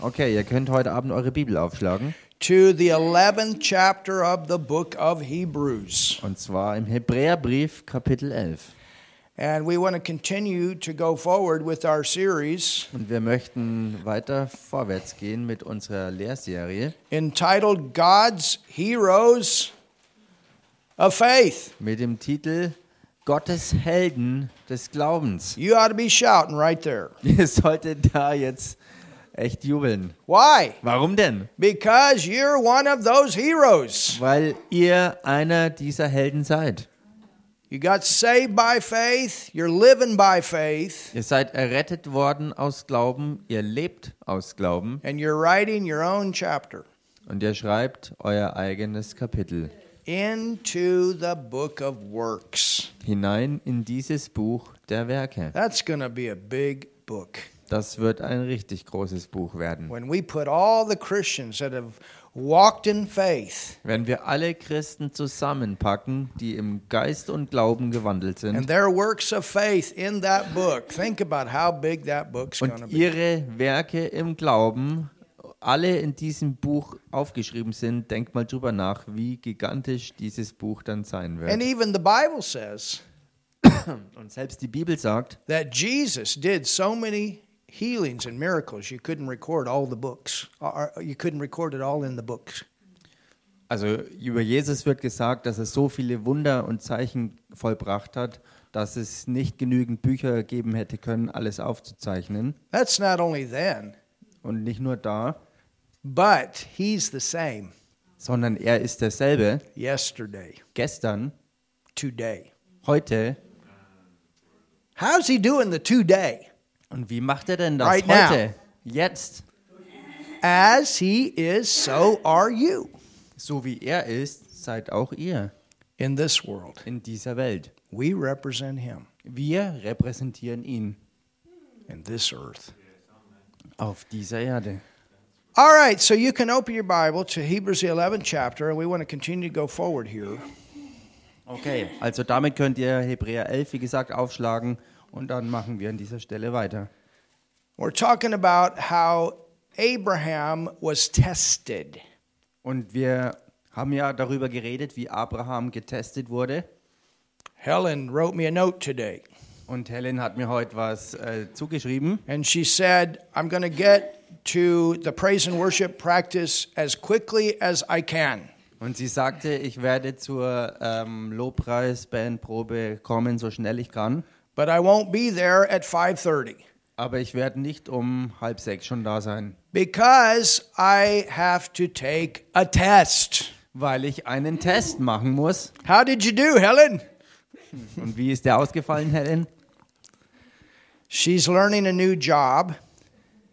Okay, ihr könnt heute Abend eure Bibel aufschlagen. to the 11th chapter of the book of Hebrews. Und zwar im Hebräerbrief Kapitel 11. And we want to continue to go forward with our series Und wir möchten weiter vorwärts gehen mit unserer Lehrserie entitled God's Heroes of Faith. mit dem Titel Gottes Helden des Glaubens. You ought to be shouting right there. Ihr solltet da jetzt echt jubeln. Why? Warum denn? Because you're one of those heroes. Weil ihr einer dieser Helden seid. You got saved by faith, you're living by faith, Ihr seid errettet worden aus Glauben, ihr lebt aus Glauben and you're writing your own chapter und ihr schreibt euer eigenes Kapitel into the book of works. hinein in dieses Buch der Werke. That's to be a big book. Das wird ein richtig großes Buch werden. When we put all the Christians that have walked in faith Wenn wir alle Christen zusammenpacken, die im Geist und Glauben gewandelt and sind their works of faith in that book, think about how big that book's going to und be. ihre Werke im Glauben alle in diesem Buch aufgeschrieben sind, denkt mal drüber nach, wie gigantisch dieses Buch dann sein And wird. even the Bible says Und selbst die Bibel sagt, that Jesus did so many healings and miracles, you couldn't record all the books. You couldn't record it all in the books. also über Jesus wird gesagt, dass er so viele Wunder und Zeichen vollbracht hat, dass es nicht genügend Bücher geben hätte können, alles aufzuzeichnen. That's not only then, Und nicht nur da, but he's the same sondern er ist derselbe yesterday, gestern, today. heute. How's he doing the today? Und wie macht er denn das Right heute? Jetzt. As he is, so are you So wie er ist, seid auch ihr in this world. in dieser Welt. We represent him Wir repräsentieren ihn in this earth. auf dieser Erde. All right, so you can open your Bible to Hebrews, the 11th chapter, and we want to continue to go forward here. Okay, also damit könnt ihr Hebräer 11, wie gesagt, aufschlagen und dann machen wir an dieser Stelle weiter. We're talking about how Abraham was tested. Und wir haben ja darüber geredet, wie Abraham getestet wurde. Helen wrote me a note today, Und Helen hat mir heute was äh, zugeschrieben. and she said, I'm going to get to the praise and worship practice as quickly as I can. Und sie sagte, ich werde zur ähm, Lobpreis-Bandprobe kommen, so schnell ich kann. But I won't be there at 5:30 Aber ich werde nicht um halb sechs schon da sein, because I have to take a test. weil ich einen Test machen muss. How did you do, Helen? Und wie ist der ausgefallen, Helen? She's learning a new job,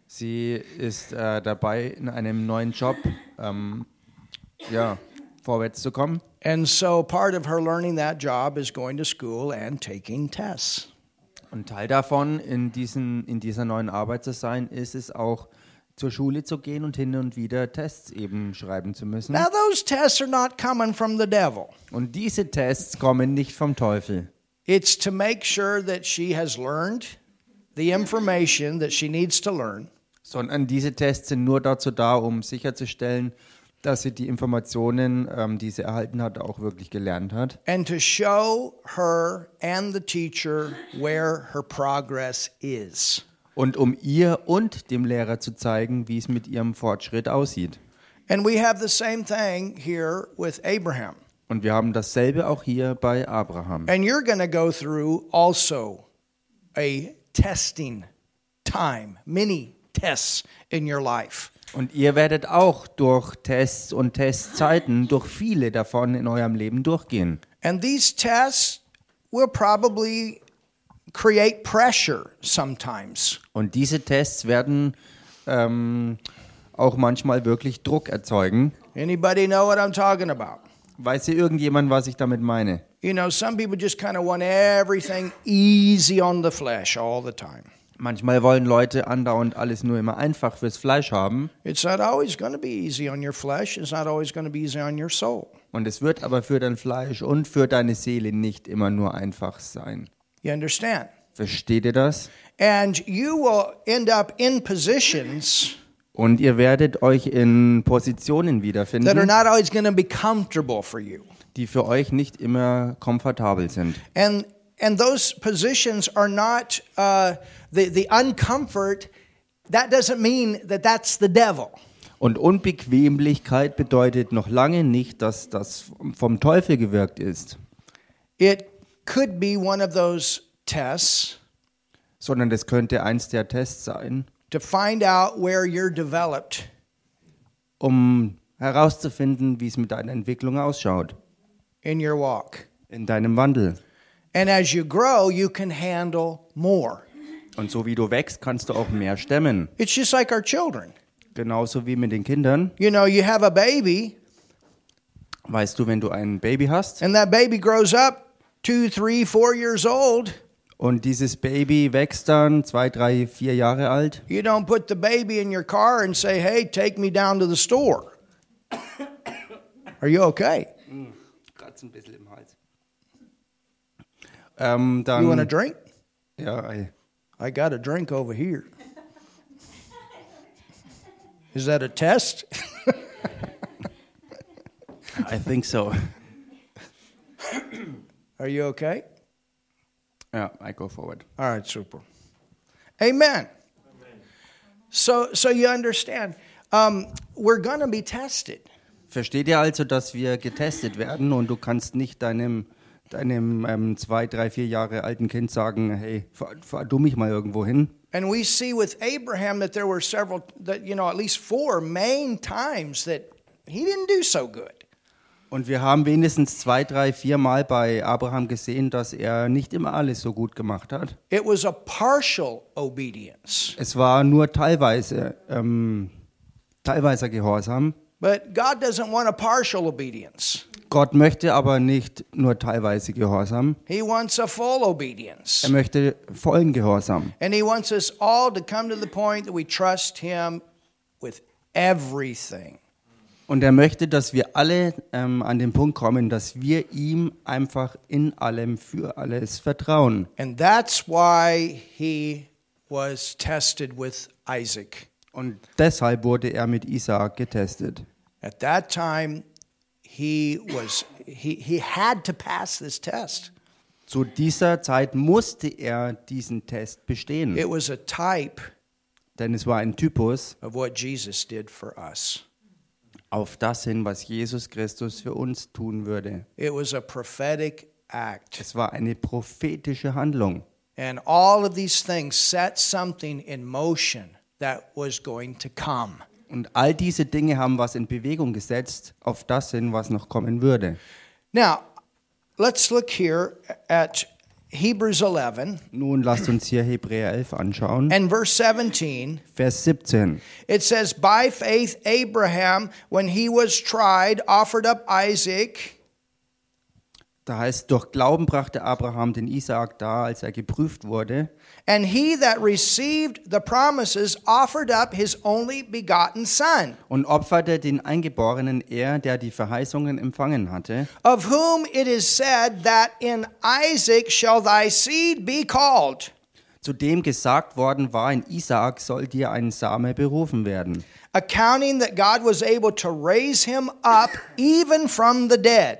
Sie ist äh, dabei, in einem neuen Job ähm, ja, vorwärts zu kommen. and so part of her learning that job is going to school and taking tests. Und Teil davon, in, diesen, in dieser neuen Arbeit zu sein, ist es auch, zur Schule zu gehen und hin und wieder Tests eben schreiben zu müssen. Now those tests are not coming from the devil. Und diese Tests kommen nicht vom Teufel. It's to make sure that she has learned the information that she needs to learn sondern diese Tests sind nur dazu da, um sicherzustellen, dass sie die Informationen, ähm, die sie erhalten hat, auch wirklich gelernt hat and to show her and the teacher where her progress is. und um ihr und dem Lehrer zu zeigen, wie es mit ihrem Fortschritt aussieht. And we have the same thing here with Abraham. Und wir haben dasselbe auch hier bei Abraham. And you're going to go through also a testing time, many tests in your life. Und ihr werdet auch durch Tests und Testzeiten, durch viele davon in eurem Leben durchgehen. And these tests will probably create pressure sometimes. Und diese Tests werden ähm, auch manchmal wirklich Druck erzeugen. Anybody know what I'm talking about? Weiß hier irgendjemand, was ich damit meine? You know, some people just kind of want everything easy on the flesh all the time. Manchmal wollen Leute andauernd alles nur immer einfach fürs Fleisch haben. It's not always going to be easy on your flesh. It's not always going to be easy on your soul. Und es wird aber für dein Fleisch und für deine Seele nicht immer nur einfach sein. You understand? Versteht ihr das? And you will end up in positions Und ihr werdet euch in Positionen that are wiederfinden, not always going to be comfortable for you. die für euch nicht immer komfortabel sind. And and those positions are not uh, the the uncomfort. That doesn't mean that that's the devil. Und Unbequemlichkeit bedeutet noch lange nicht, dass das vom Teufel gewirkt ist, It could be one of those tests sondern das könnte eins der Tests sein, to find out where you're developed um herauszufinden, wie es mit deiner Entwicklung ausschaut, in your walk. in deinem Wandel. And as you grow, you can handle more. Und so wie du wächst, kannst du auch mehr stemmen. It's just like our children. Genauso wie mit den Kindern. You know, you have a baby, Weißt du, wenn du ein Baby hast and that baby grows up two, three, four years old, und dieses Baby wächst dann zwei, drei, vier Jahre alt, you don't put the baby in your car and say, hey, take me down to the store. Are you okay? kratzt ein bisschen im Hals. Ähm, You want a dann, drink? ja, I- I got a drink over here. Is that a test? I think so. Are you okay? Ja, I go forward. All right, super. Amen. So, so you understand, um, we're going to be tested. Versteht ihr also, dass wir getestet werden und du kannst nicht deinem, deinem ähm, zwei, drei, vier Jahre alten Kind sagen, hey, fahr, fahr du mich mal irgendwo hin? And we see with Abraham that there were several, that, you know, at least four main times that he didn't do so good. Und wir haben wenigstens zwei, drei, vier Mal bei Abraham gesehen, dass er nicht immer alles so gut gemacht hat. It was a partial obedience. Es war nur teilweise, ähm, teilweiser Gehorsam. But God doesn't want a partial obedience. Gott möchte aber nicht nur teilweise Gehorsam. He wants a full obedience. Er möchte vollen Gehorsam. And he wants us all to come to the point that we trust him with everything. Und er möchte, dass wir alle ähm, an den Punkt kommen, dass wir ihm einfach in allem für alles vertrauen. And that's why he was tested with Isaac. Und deshalb wurde er mit Isaak getestet. At that time, he was he, he had to pass this test. Zu dieser Zeit musste er diesen Test bestehen, It was a type denn es war ein Typus of what Jesus did for us. auf das hin, was Jesus Christus für uns tun würde. It was a prophetic act. Es war eine prophetische Handlung. And all of these things set something in motion that was going to come. Und all diese Dinge haben was in Bewegung gesetzt auf das hin, was noch kommen würde. Now, let's look here at Hebrews 11 Nun lasst uns hier Hebräer 11 anschauen. and verse 17. Vers 17. It says, By faith, Abraham, when he was tried, offered up Isaac. Da heißt, durch Glauben brachte Abraham den Isaak dar, als er geprüft wurde. And he that received the promises offered up his only begotten son, und opferte den Eingeborenen er, der die Verheißungen empfangen hatte, of whom it is said that in Isaac shall thy seed be called. zu dem gesagt worden war, in Isaak soll dir ein Same berufen werden. Accounting that God was able to raise him up even from the dead.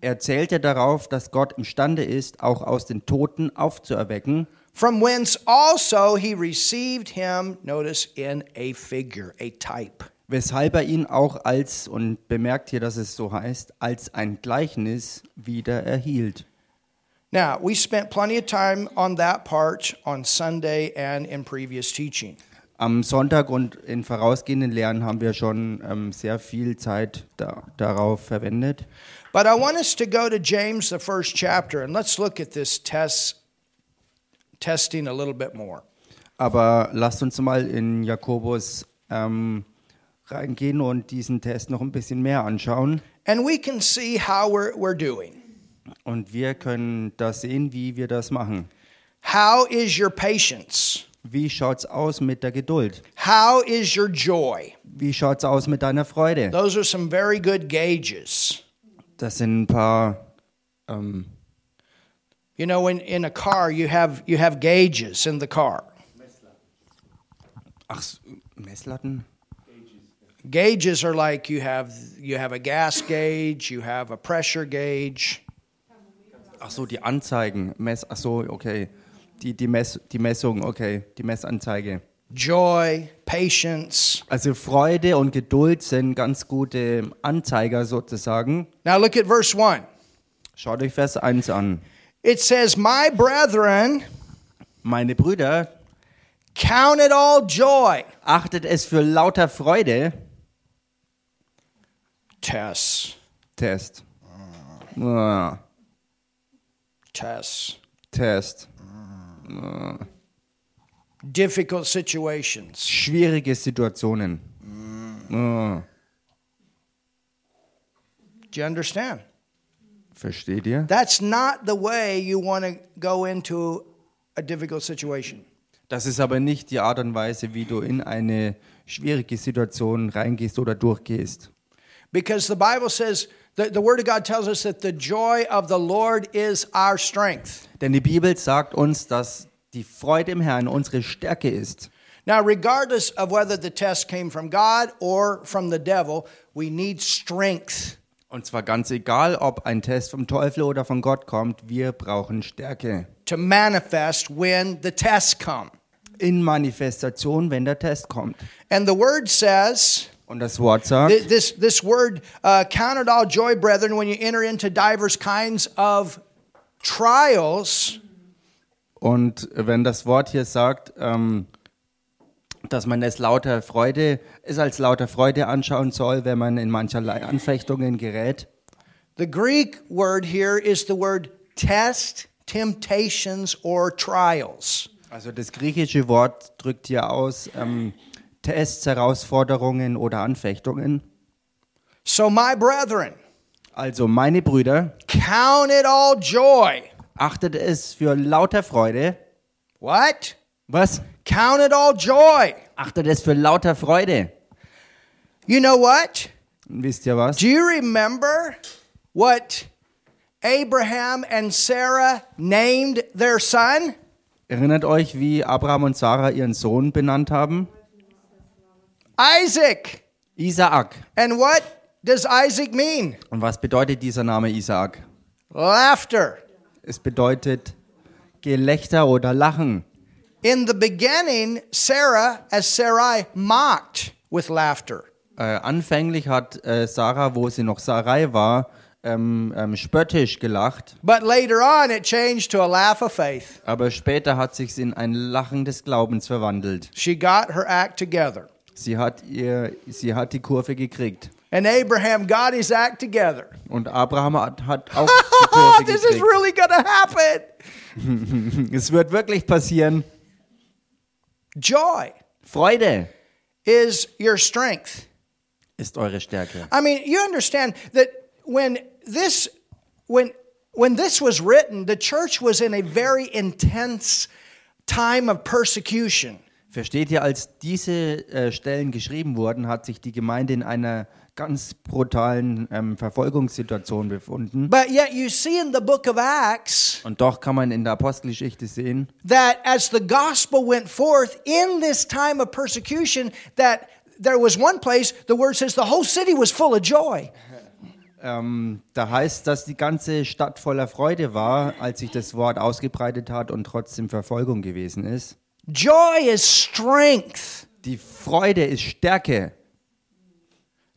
Er zählte darauf, dass Gott imstande ist, auch aus den Toten aufzuerwecken, From whence also he received him, notice, in a figure, a type. weshalb er ihn auch als, und bemerkt hier, dass es so heißt, als ein Gleichnis wieder erhielt. Now, we spent plenty of time on that part on Sunday and in previous teaching. Am Sonntag und in vorausgehenden Lehren haben wir schon ähm, sehr viel Zeit da, darauf verwendet. But I want us to go to James, the first chapter, and let's look at this test, testing a little bit more. Aber lasst uns mal in Jakobus ähm, reingehen und diesen Test noch ein bisschen mehr anschauen. And we can see how we're, we're doing. Und wir können da sehen, wie wir das machen. How is your patience? Wie schaut's aus mit der Geduld? How is your joy? Wie schaut's aus mit deiner Freude? Those are some very good gauges. Das sind ein paar ähm, You know, in, in a car, you have, you have gauges in the car. Ach, Messlatten? Gauges are like you have, you have a gas gauge, you have a pressure gauge. Ach so, die Anzeigen. Mess, ach so, okay. Die, die, Mess, die Messung, okay. Die Messanzeige. Joy, patience. Also Freude und Geduld sind ganz gute Anzeiger sozusagen. Now look at verse 1. Schaut euch Vers 1 an. It says, My brethren, Meine Brüder, count it all joy. achtet es für lauter Freude. Tests, Test. Ah, tests, Test. Difficult situations. Schwierige Situationen. Ah, Do you understand? versteht ihr? That's not the way you want to go into a difficult situation. Das ist aber nicht die Art und Weise, wie du in eine schwierige Situation reingehst oder durchgehst. Because the Bible says, the, the Word of God tells us that the joy of the Lord is our strength. Denn die Bibel sagt uns, dass die Freude im Herrn unsere Stärke ist. Now, regardless of whether the test came from God or from the devil, we need strength. Und zwar ganz egal, ob ein Test vom Teufel oder von Gott kommt, wir brauchen Stärke. to manifest when the tests come. In Manifestation, wenn der Test kommt. And the word says, Und das Wort sagt, th- this, this word, uh, count it all joy, brethren, when you enter into divers kinds of trials. Und wenn das Wort hier sagt, ähm, dass man es lauter Freude, es als lauter Freude anschauen soll, wenn man in mancherlei Anfechtungen gerät. The Greek word here is the word test, temptations, or trials. Also das griechische Wort drückt hier aus ähm, Tests, Herausforderungen oder Anfechtungen. So, my brethren, Also meine Brüder, count it all joy. Achtet es für lauter Freude. What? Was? Count it all joy. Achtet es für lauter Freude. You know what? Und wisst ihr was? Do you remember what Abraham and Sarah named their son? Erinnert euch, wie Abraham und Sarah ihren Sohn benannt haben? Isaac. Isaak. And what does Isaac mean? Und was bedeutet dieser Name Isaak? Laughter. Es bedeutet Gelächter oder Lachen. In the beginning, Sarah, as Sarai, mocked with laughter. Äh, anfänglich hat äh, Sarah, wo sie noch Sarai war, ähm, ähm, spöttisch gelacht. But later on, it changed to a laugh of faith. Aber später hat sich in ein Lachen des Glaubens verwandelt. She got her act together. Sie hat, ihr, sie hat die Kurve gekriegt. And Abraham got his act together. Und Abraham hat, hat auch die this is really to happen. Es wird wirklich passieren. Joy Freude is your strength. ist eure Stärke. I mean, you understand that when this when when this was written, the church was in a very intense time of persecution. Versteht ihr, als diese äh, Stellen geschrieben wurden, hat sich die Gemeinde in einer ganz brutalen ähm, Verfolgungssituation befunden. But yet you see in the book of Acts Und doch kann man in der Apostelgeschichte sehen, that as the gospel went forth in this time of persecution that there was one place the word says the whole city was full of joy. ähm, da heißt, dass die ganze Stadt voller Freude war, als sich das Wort ausgebreitet hat und trotzdem Verfolgung gewesen ist. Joy is strength. Die Freude ist Stärke.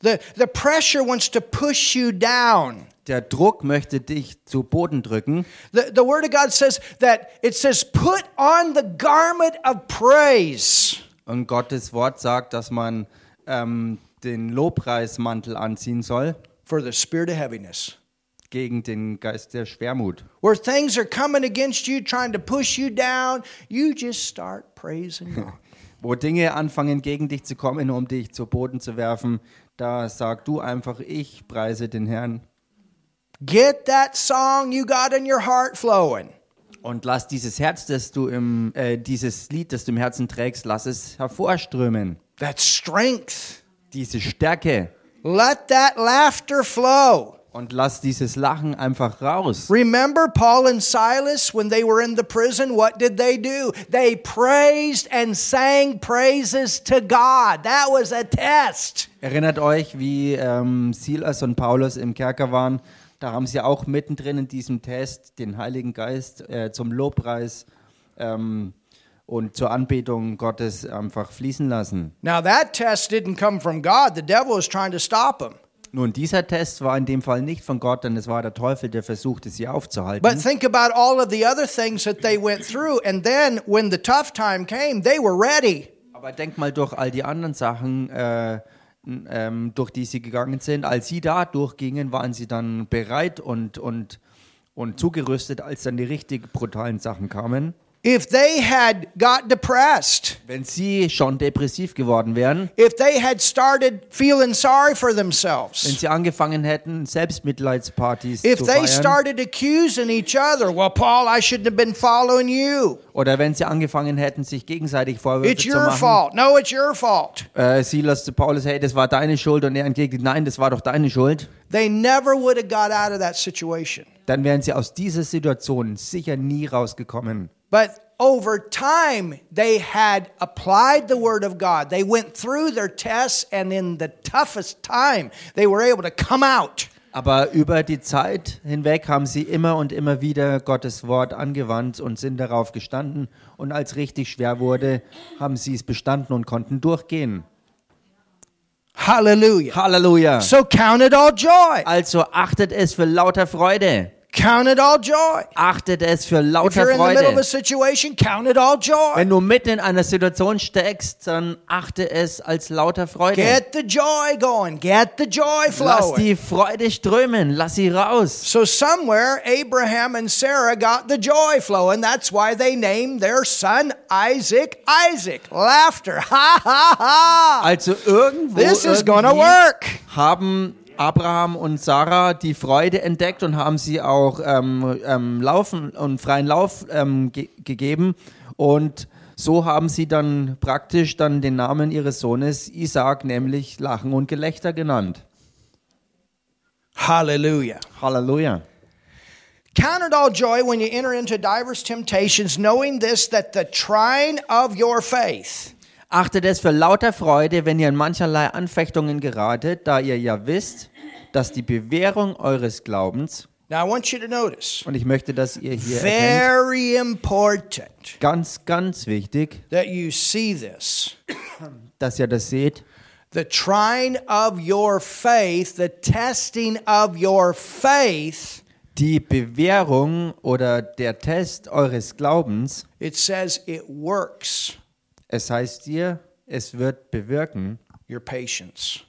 The the pressure wants to push you down. Der Druck möchte dich zu Boden drücken. The, the Word of God says that it says, put on the garment of praise. Und Gottes Wort sagt, dass man ähm, den Lobpreismantel anziehen soll For the spirit of heaviness. gegen den Geist der Schwermut. Where things are coming against you, trying to push you down, you just start praising God. Wo Dinge anfangen gegen dich zu kommen, um dich zu Boden zu werfen, da sag du einfach, ich preise den Herrn. Get that song you got in your heart flowing. Und lass dieses Herz, das du im, äh, dieses Lied, das du im Herzen trägst, lass es hervorströmen. That strength. Diese Stärke. Let that laughter flow. Und lass dieses Lachen einfach raus. Remember Paul and Silas when they were in the prison? What did they do? They praised and sang praises to God. That was a test. Erinnert euch, wie ähm, Silas und Paulus im Kerker waren. Da haben sie auch mittendrin in diesem Test den Heiligen Geist äh, zum Lobpreis ähm, und zur Anbetung Gottes einfach fließen lassen. Now, that test didn't come from God. The devil was trying to stop them. Nun, dieser Test war in dem Fall nicht von Gott, denn es war der Teufel, der versuchte, sie aufzuhalten. But think about all of the other things that they went through. And then when the tough time came, they were ready. Aber denk mal durch all die anderen Sachen, äh, ähm, durch die sie gegangen sind. Als sie da durchgingen, waren sie dann bereit und, und, und zugerüstet, als dann die richtig brutalen Sachen kamen. If they had got depressed, Wenn sie schon depressiv geworden wären, if they had started feeling sorry for wenn themselves, sie angefangen hätten, Selbstmitleidspartys if zu they feiern, started accusing each other, well, Paul, I shouldn't have been following you. oder wenn sie angefangen hätten, sich gegenseitig Vorwürfe It's zu your machen, fault. No, it's your fault. äh, Silas zu Paulus, hey, das war deine Schuld, und er entgegnet, nein, das war doch deine Schuld, They never would have got out of that situation. dann wären sie aus dieser Situation sicher nie rausgekommen. But over time, they had applied the Word of God. They went through their tests, and in the toughest time, they were able to come out. Aber über die Zeit hinweg haben sie immer und immer wieder Gottes Wort angewandt und sind darauf gestanden. Und als richtig schwer wurde, haben sie es bestanden und konnten durchgehen. Hallelujah. Halleluja! So count it all joy. Also achtet es für lauter Freude. Count it all joy. Achtet es für lauter Freude. Wenn du mitten in einer Situation steckst, dann achte es als lauter Freude. Get the joy going. Get the joy Lass die Freude strömen, lass sie raus. So somewhere Abraham and Sarah got the joy flowing. That's why they named their son Isaac Isaac. Laughter. Ha ha ha. Also irgendwo This is gonna work. haben Abraham und Sarah die Freude entdeckt und haben sie auch ähm, ähm, laufen und freien Lauf ähm, ge gegeben und so haben sie dann praktisch dann den Namen ihres Sohnes Isaac, nämlich Lachen und Gelächter genannt. Hallelujah. Halleluja. Count it all joy when you enter into diverse temptations, knowing this that the trying of your faith. Achtet es für lauter Freude, wenn ihr in mancherlei Anfechtungen geratet, da ihr ja wisst, dass die Bewährung eures Glaubens, Now I want you to notice, und ich möchte, dass ihr hier erkennt, very important ganz, ganz wichtig, that you see this. dass ihr das seht, The trying of your faith, the testing of your faith, die Bewährung oder der Test eures Glaubens, it says it works es heißt dir, es wird bewirken your patience.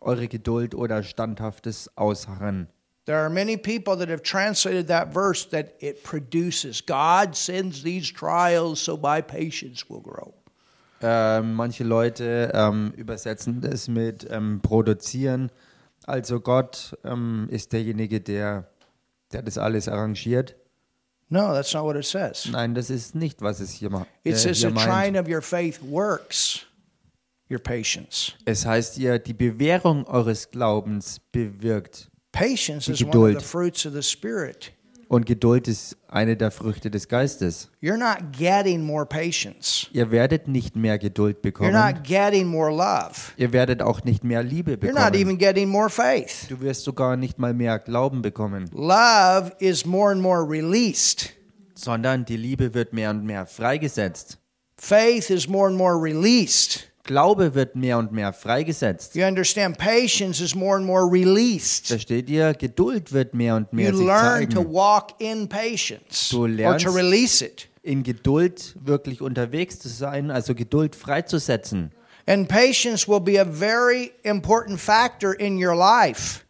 eure Geduld oder standhaftes Ausharren. There are many people that have translated that verse that it produces. God sends these trials so my patience will grow. Ähm, manche Leute ähm, übersetzen das mit ähm, produzieren. Also Gott ähm, ist derjenige, der, der das alles arrangiert. No, that's not what it says. Nein, das ist nicht, was es hier, ma- äh, It says hier the meint. trying of your faith works your patience. Es heißt ihr, die Bewährung eures Glaubens bewirkt. Patience Die is one of Geduld. the fruits of the Spirit. Und Geduld ist eine der Früchte des Geistes. You're not getting more patience. Ihr werdet nicht mehr Geduld You're bekommen. not getting more love. Ihr werdet auch nicht mehr Liebe You're not bekommen. even getting more faith. Du wirst sogar nicht mal mehr Glauben bekommen, Love is more and more released. sondern die Liebe wird mehr und mehr freigesetzt. Faith is more and more released. Glaube wird mehr und mehr freigesetzt. You understand? Patience is more and more released. Versteht ihr? Geduld wird mehr und You mehr sich learn to walk in patience Du or lernst- to release it. In Geduld wirklich unterwegs zu sein, also Geduld freizusetzen. And patience will be a very important factor in your life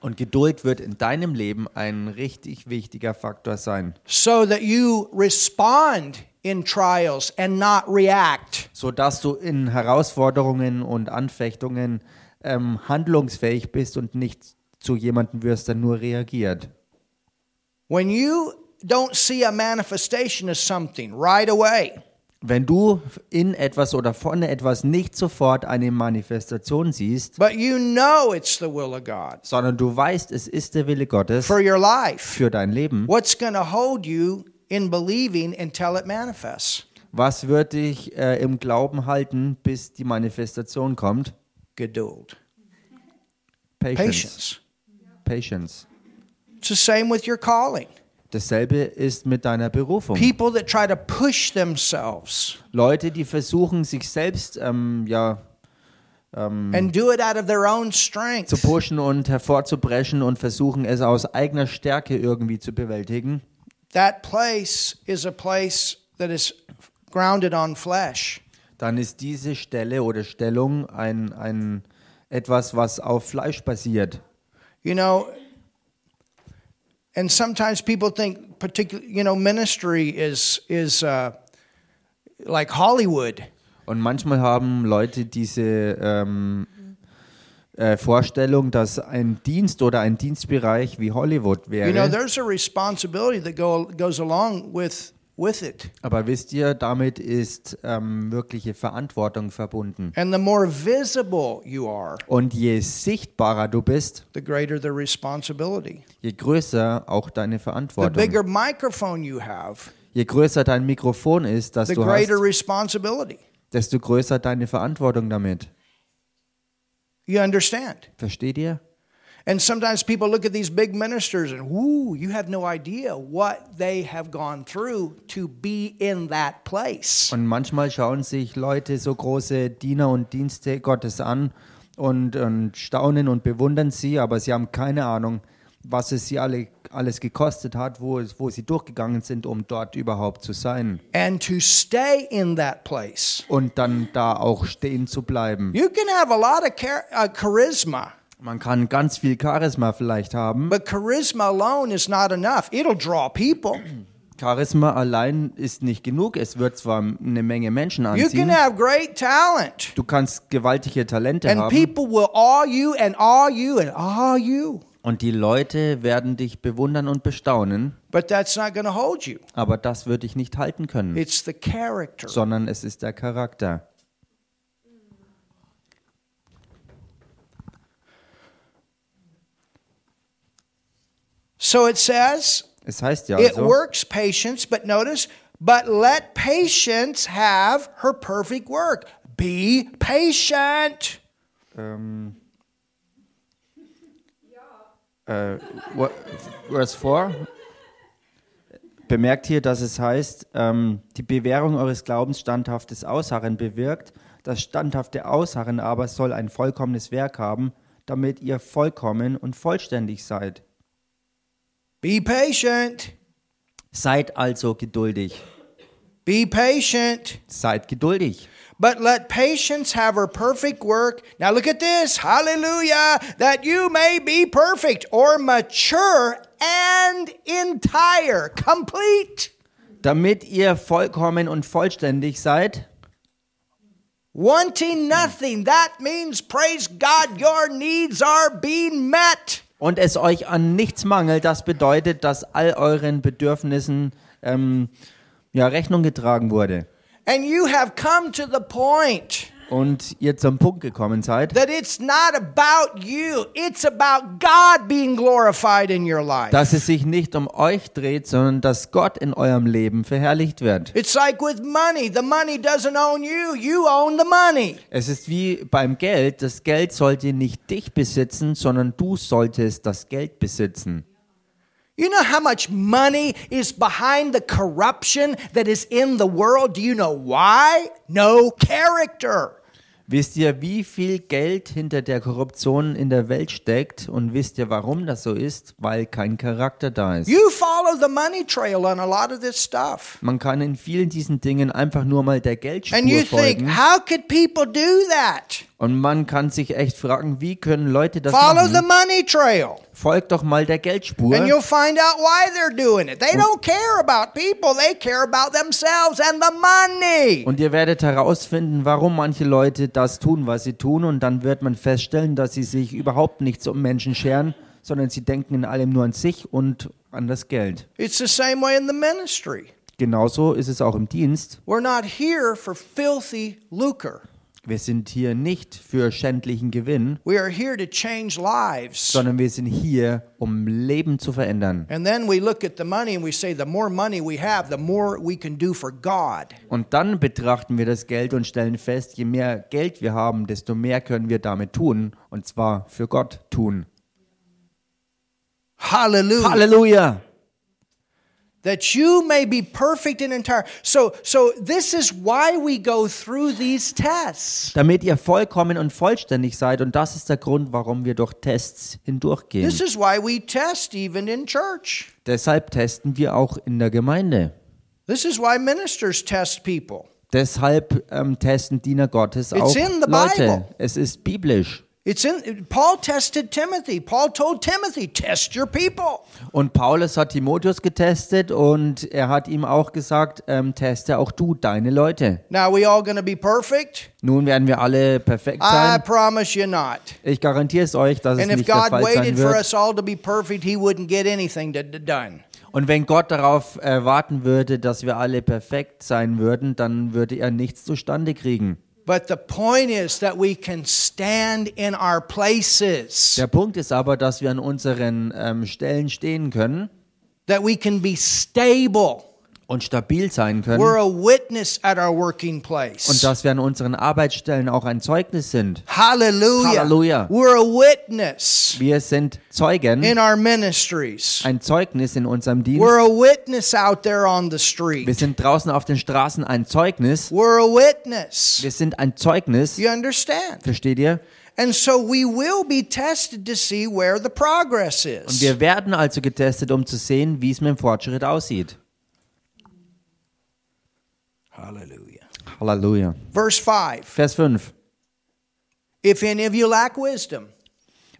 Und Geduld wird in deinem Leben ein richtig wichtiger Faktor sein, so that you respond in trials and not react. sodass du in Herausforderungen und Anfechtungen ähm, handlungsfähig bist und nicht zu jemandem wirst, der nur reagiert. When you don't see a manifestation of something right away, Wenn du in etwas oder von etwas nicht sofort eine Manifestation siehst, but you know it's the will of God sondern du weißt, es ist der Wille Gottes for your life, für dein Leben, what's going to hold you in believing until it manifests? was wird dich äh, im Glauben halten, bis die Manifestation kommt? Geduld. Patience. Patience. It's the same with your calling. Dasselbe ist mit deiner Berufung. People that try to push themselves Leute, die versuchen, sich selbst ähm, ja, and do it out of their own zu strength. pushen und hervorzubrechen und versuchen, es aus eigener Stärke irgendwie zu bewältigen. That place is a place that is grounded on flesh. dann ist diese Stelle oder Stellung ein, ein etwas, was auf Fleisch basiert. You know, and sometimes people think particular, you know, ministry is is uh, like Hollywood. Und manchmal haben Leute diese ähm, äh, Vorstellung, dass ein Dienst oder ein Dienstbereich wie Hollywood You know, wäre. there's a responsibility that go, goes along with with it. Aber wisst ihr, damit ist ähm, wirkliche Verantwortung verbunden. And the more visible you are, Und je sichtbarer du bist, the greater the responsibility. je größer auch deine The Verantwortung. bigger microphone you have, Je größer dein Mikrofon ist, das the du greater hast, responsibility. desto größer deine Verantwortung damit. You understand? Versteht ihr? And sometimes people look at these big ministers and, whoo, you have no idea what they have gone through to be in that place. Und manchmal schauen sich Leute so große Diener und Dienste Gottes an und, und staunen und bewundern sie, aber sie haben keine Ahnung, was es sie alle, alles gekostet hat, wo, wo sie durchgegangen sind, um dort überhaupt zu sein. And to stay in that place. Und dann da auch stehen zu bleiben. You can have a lot of char- uh, charisma, Man kann ganz viel Charisma vielleicht haben. but charisma alone is not enough. It'll draw people. Charisma allein ist nicht genug. Es wird zwar eine Menge Menschen You can anziehen. have great talent, Du kannst gewaltige Talente and haben. people will awe you and awe you and awe you. Und die Leute werden dich bewundern und bestaunen. But that's not going to hold you. Aber das würde ich nicht halten können. It's the character. sondern es ist der Charakter. So it says, Es heißt ja It also, works patience, but notice, but let patience have her perfect work. Be patient. ähm, äh, Verse 4 bemerkt hier, dass es heißt, ähm, die Bewährung eures Glaubens standhaftes Ausharren bewirkt. Das standhafte Ausharren aber soll ein vollkommenes Werk haben, damit ihr vollkommen und vollständig seid. Be patient. Seid also geduldig. Be patient. Seid geduldig. But let patience have her perfect work. Now look at this. Hallelujah. That you may be perfect or mature and entire, complete, Damit ihr vollkommen und vollständig seid, wanting nothing. That means, praise God, your needs are being met. und es euch an nichts mangelt, das bedeutet, dass all euren Bedürfnissen ähm, ja, Rechnung getragen wurde And you have come to the point und ihr zum Punkt gekommen seid, that it's not about you, it's about God being glorified in your life. dass es sich nicht um euch dreht, sondern dass Gott in eurem Leben verherrlicht wird. It's like with money. The money doesn't own you, you own the money. Es ist wie beim Geld, das Geld sollte nicht dich besitzen, sondern du solltest das Geld besitzen. You know how much money is behind the corruption that is in the world? Do you know why? No character. Wisst ihr, wie viel Geld hinter der Korruption in der Welt steckt? Und wisst ihr, warum das so ist? Weil kein Charakter da ist. You follow the money trail on a lot of this stuff. Man kann in vielen diesen Dingen einfach nur mal der Geldspur And you think, folgen. how could people do that? Und man kann sich echt fragen, wie können Leute das Follow the machen? money trail. Folgt doch mal der Geldspur. And you'll find out why they're doing it. They don't care about people, they care about themselves and the money. Und ihr werdet herausfinden, warum manche Leute das tun, was sie tun. Und dann wird man feststellen, dass sie sich überhaupt nichts um Menschen scheren, sondern sie denken in allem nur an sich und an das Geld. It's the same way in the ministry. Genauso ist es auch im Dienst. We're not here for filthy lucre. Wir sind hier nicht für schändlichen Gewinn, We are here to change lives. sondern wir sind hier, um Leben zu verändern. And then we look at the money and we say, the more money we have, the more we can do for God. Und dann betrachten wir das Geld und stellen fest, je mehr Geld wir haben, desto mehr können wir damit tun, und zwar für Gott tun. Hallelujah. Halleluja! That you may be perfect and entire. So, so this is why we go through these tests. Damit ihr vollkommen und vollständig seid, und das ist der Grund, warum wir durch Tests hindurchgehen. This is why we test even in church. Deshalb testen wir auch in der Gemeinde. This is why ministers test people. Deshalb ähm, testen Diener Gottes It's auch in the Leute. Bible. Es ist biblisch. It's in Paul tested Timothy. Paul told Timothy, test your people. Und Paulus hat Timotheus getestet und er hat ihm auch gesagt, ähm, teste auch du deine Leute. Now we all to be perfect? Nun werden wir alle perfekt I sein. promise you not. Ich garantiere es euch, dass es And if nicht der God Fall sein waited for wird. us all to be perfect, he wouldn't get anything to, to done. Und wenn Gott darauf äh, warten würde, dass wir alle perfekt sein würden, dann würde er nichts zustande kriegen. But the point is that we can stand in our places, Der Punkt ist aber, dass wir an unseren ähm, Stellen stehen können that we can be stable. Und stabil sein können We're a witness at our working place. und dass wir an unseren Arbeitsstellen auch ein Zeugnis sind. Hallelujah. Hallelujah. We're a witness Wir sind Zeugen, in our ministries. ein Zeugnis in unserem Dienst. We're a witness out there on the Wir street. sind draußen auf den Straßen ein Zeugnis. We're a witness. Wir sind ein Zeugnis. You understand? Versteht ihr? And so we will be tested to see where the progress Und is. wir werden also getestet, um zu sehen, wie es mit dem Fortschritt aussieht. Hallelujah. Halleluja. Verse 5 Vers 5. If any of you lack wisdom,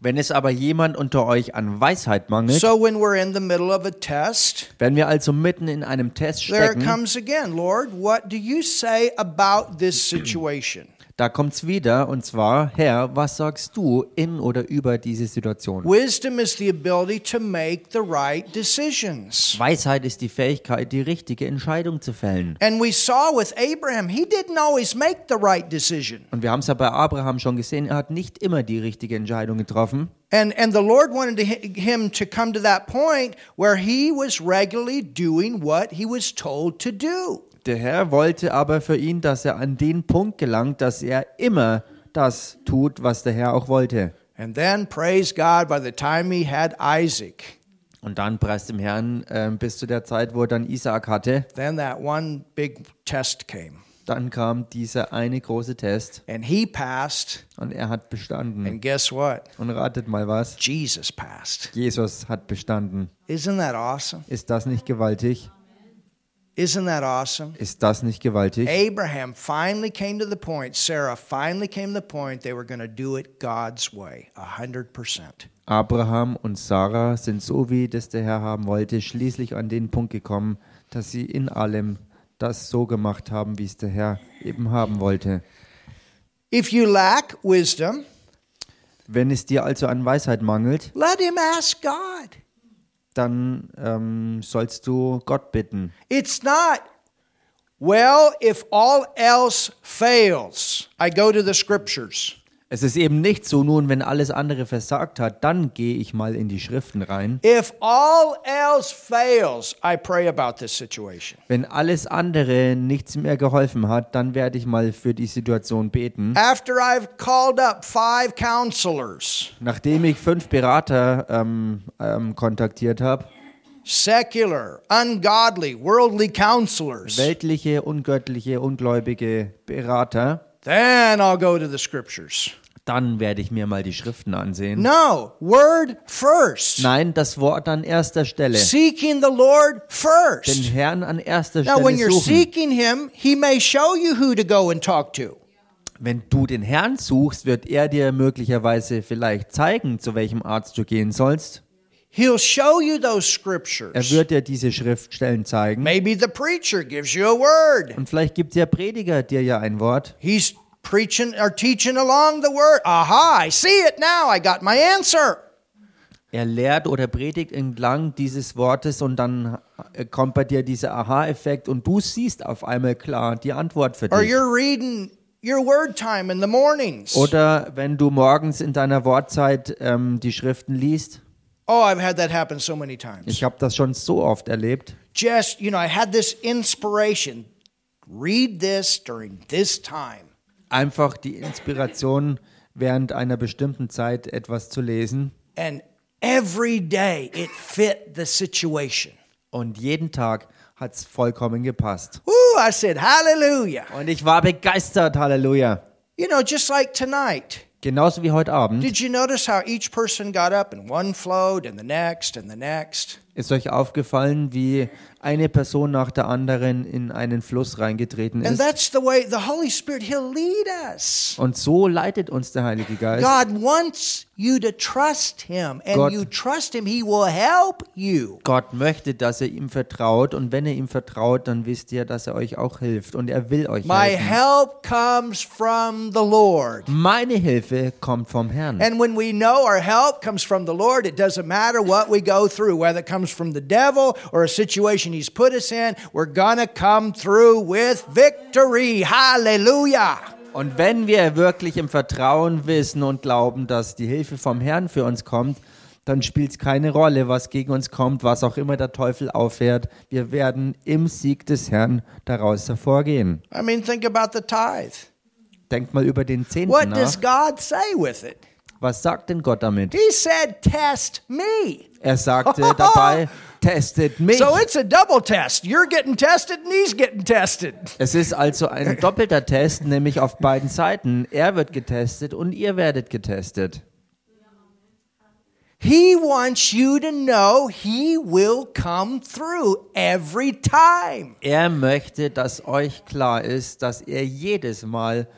Wenn es aber jemand unter euch an Weisheit mangelt, so when we're in the middle of a test, wenn wir also mitten in einem Test there it stecken, comes again. Lord, what do you say about this situation? Da kommt's wieder, und zwar, Herr, was sagst du in oder über diese Situation? Wisdom is the ability to make the right decisions. Weisheit ist die Fähigkeit, die richtige Entscheidung zu fällen. And we saw with Abraham, he didn't always make the right decision. Und wir haben es ja bei Abraham schon gesehen, er hat nicht immer die richtige Entscheidung getroffen. And, and the Lord wanted to, him to come to that point where he was regularly doing what he was told to do. Der Herr wollte aber für ihn, dass er an den Punkt gelangt, dass er immer das tut, was der Herr auch wollte. And then, praise God, by the time he had Isaac, Und dann preist dem Herrn äh, bis zu der Zeit, wo er dann Isaak hatte, then that one big test came. dann kam dieser eine große Test And he passed. und er hat bestanden. And guess what? Und ratet mal was, Jesus passed. Jesus hat bestanden. Isn't that awesome? Ist das nicht gewaltig? Isn't that awesome? Ist das nicht gewaltig? Abraham finally came to the point, Sarah finally came to the point they were going to do it God's way, 100%. Abraham und Sarah sind so, wie das der Herr haben wollte, schließlich an den Punkt gekommen, dass sie in allem das so gemacht haben, wie es der Herr eben haben wollte. If you lack wisdom, Wenn es dir also an Weisheit mangelt, let him ask God. Dann ähm, sollst du Gott bitten. It's not, well, if all else fails, I go to the scriptures. Es ist eben nicht so, nun, wenn alles andere versagt hat, dann gehe ich mal in die Schriften rein. If all else fails, I pray about this situation. Wenn alles andere nichts mehr geholfen hat, dann werde ich mal für die Situation beten. After I've called up five counselors, Nachdem ich fünf Berater ähm, ähm, kontaktiert habe, secular, ungodly, worldly counselors, weltliche, ungöttliche, ungläubige Berater, then I'll go to the scriptures. dann werde ich mir mal die Schriften ansehen. No, word first. Nein, das Wort an erster Stelle. Seeking the Lord Den first. Herrn an erster Now, when Stelle you're suchen. seeking Him, He may show you who to go and talk to. Wenn du den Herrn suchst, wird er dir möglicherweise vielleicht zeigen, zu welchem Arzt du gehen sollst. He'll show you those Er scriptures. wird dir diese Schriftstellen zeigen. Maybe the preacher gives you a word. Und vielleicht gibt der Prediger dir ja ein Wort. He's preaching or teaching along the word. Aha, I see it now. I got my answer. Er lehrt oder predigt entlang dieses Wortes und dann kommt bei dir dieser Aha-Effekt und du siehst auf einmal klar die Antwort für Or dich. you're reading your word time in the mornings. Oder wenn du morgens in deiner Wortzeit ähm, die Schriften liest. Oh, I've had that happen so many times. Ich habe das schon so oft erlebt. Just, you know, I had this inspiration. Read this during this time. Einfach die Inspiration, während einer bestimmten Zeit etwas zu lesen. And every day it fit the situation. Und jeden Tag hat es vollkommen gepasst. Woo, I said, hallelujah. Und ich war begeistert, Halleluja. You know, just like tonight. Genauso wie heute Abend. Did you notice how each person got up and one flowed and the next and the next? Ist euch aufgefallen, wie eine Person nach der anderen in einen Fluss reingetreten And ist? that's the way the Holy Spirit, He'll lead us. Und so leitet uns der Heilige Geist. God wants you to trust Him, and Gott- you trust Him, He will help you. Gott möchte, dass ihr ihm vertraut und wenn ihr ihm vertraut, dann wisst ihr, dass er euch auch hilft und er will euch My helfen. help comes from the Lord. Meine Hilfe kommt vom Herrn. And when we know our help comes from the Lord, it doesn't matter what we go through, whether it comes from the devil or a situation He's put us in, we're gonna come through with victory. Hallelujah. Und wenn wir wirklich im Vertrauen wissen und glauben, dass die Hilfe vom Herrn für uns kommt, dann spielt es keine Rolle, was gegen uns kommt, was auch immer der Teufel auffährt. Wir werden im Sieg des Herrn daraus hervorgehen. I mean, think about the tithe. Denkt mal über den Zehnten What nach. does God say with it? Was sagt denn Gott damit? He said, Test me. Er sagte dabei, testet mich. So it's a double test. You're getting tested and he's getting tested. Es ist also ein doppelter Test, nämlich auf beiden Seiten. Er wird getestet und ihr werdet getestet. He wants you to know he will come through every time. Er möchte, dass euch klar ist, dass er jedes Mal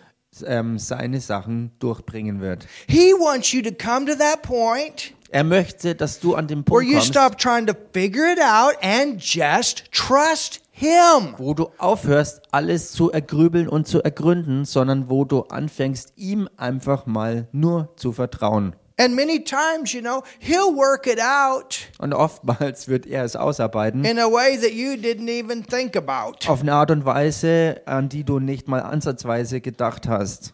ähm, seine Sachen durchbringen wird. He wants you to come to that point Er möchte, dass du an dem where Punkt you kommst, stop trying to figure it out and just trust him. wo du aufhörst, alles zu ergrübeln und zu ergründen, sondern wo du anfängst, ihm einfach mal nur zu vertrauen. And many times, you know, he'll work it out Und oftmals wird er es ausarbeiten. in a way that you didn't even think about. Auf eine Art und Weise, an die du nicht mal ansatzweise gedacht hast.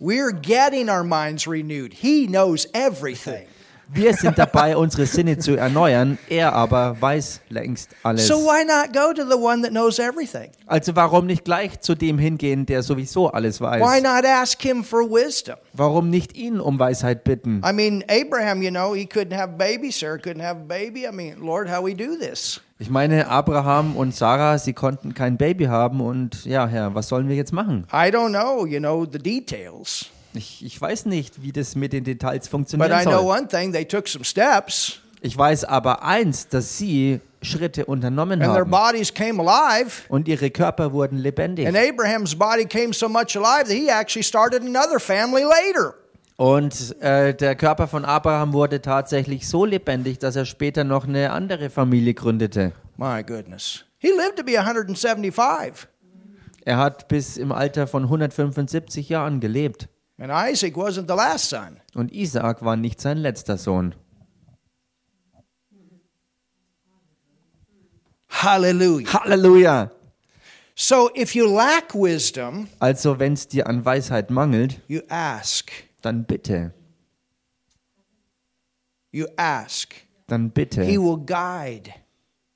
We're getting our minds renewed. He knows everything. Wir sind dabei, unsere Sinne zu erneuern, er aber weiß längst alles. So why not go to the one that knows everything? Also warum nicht gleich zu dem hingehen, der sowieso alles Why weiß? not ask him for wisdom? Warum nicht ihn um Weisheit bitten? I mean, Abraham, you know, he couldn't have baby. Sarah couldn't have a baby. I mean, Lord, how we do this? Ich meine, Abraham und Sarah, sie konnten kein Baby haben und ja, Herr, was sollen wir jetzt machen? I don't know, you know, the details. Ich, ich weiß nicht, wie das mit den Details But funktionieren I know soll. one thing, they took some steps Ich weiß aber eins, dass sie Schritte unternommen and their haben bodies came alive. und ihre Körper wurden lebendig. And Abraham's body came so much alive that he actually started another family later. Und äh, der Körper von Abraham wurde tatsächlich so lebendig, dass er später noch eine andere Familie gründete. My goodness. He lived to be 175. Er hat bis im Alter von 175 Jahren gelebt. And Isaac wasn't the last son. Und Isaak war nicht sein letzter Sohn. Hallelujah. Halleluja! So if you lack wisdom, Also wenn es dir an Weisheit mangelt, you ask. dann bitte, You ask. dann He bitte, will guide.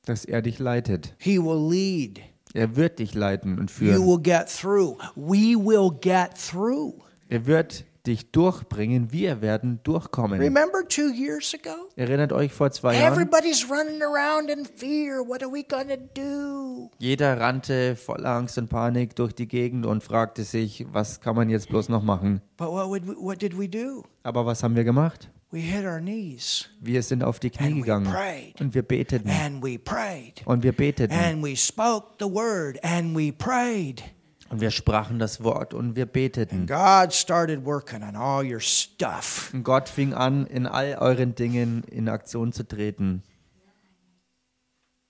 dass er dich leitet. He will lead. Er wird dich leiten und You führen. will get through. We will get through. Er wird dich durchbringen. Wir werden durchkommen. Remember two years ago? Erinnert euch vor zwei Jahren? Everybody's running around in fear. What are we to do? Jeder rannte voller Angst und Panik durch die Gegend und fragte sich, was kann man jetzt bloß noch machen? But what, would we, what did we do? Aber was haben wir gemacht? We hit our knees Wir sind auf die Knie And we gegangen prayed. und wir beteten and we prayed. und wir beteten And we spoke the word and we prayed. Und wir sprachen das Wort und wir beteten. God started working on all your stuff. Und Gott fing an, in all euren Dingen in Aktion zu treten.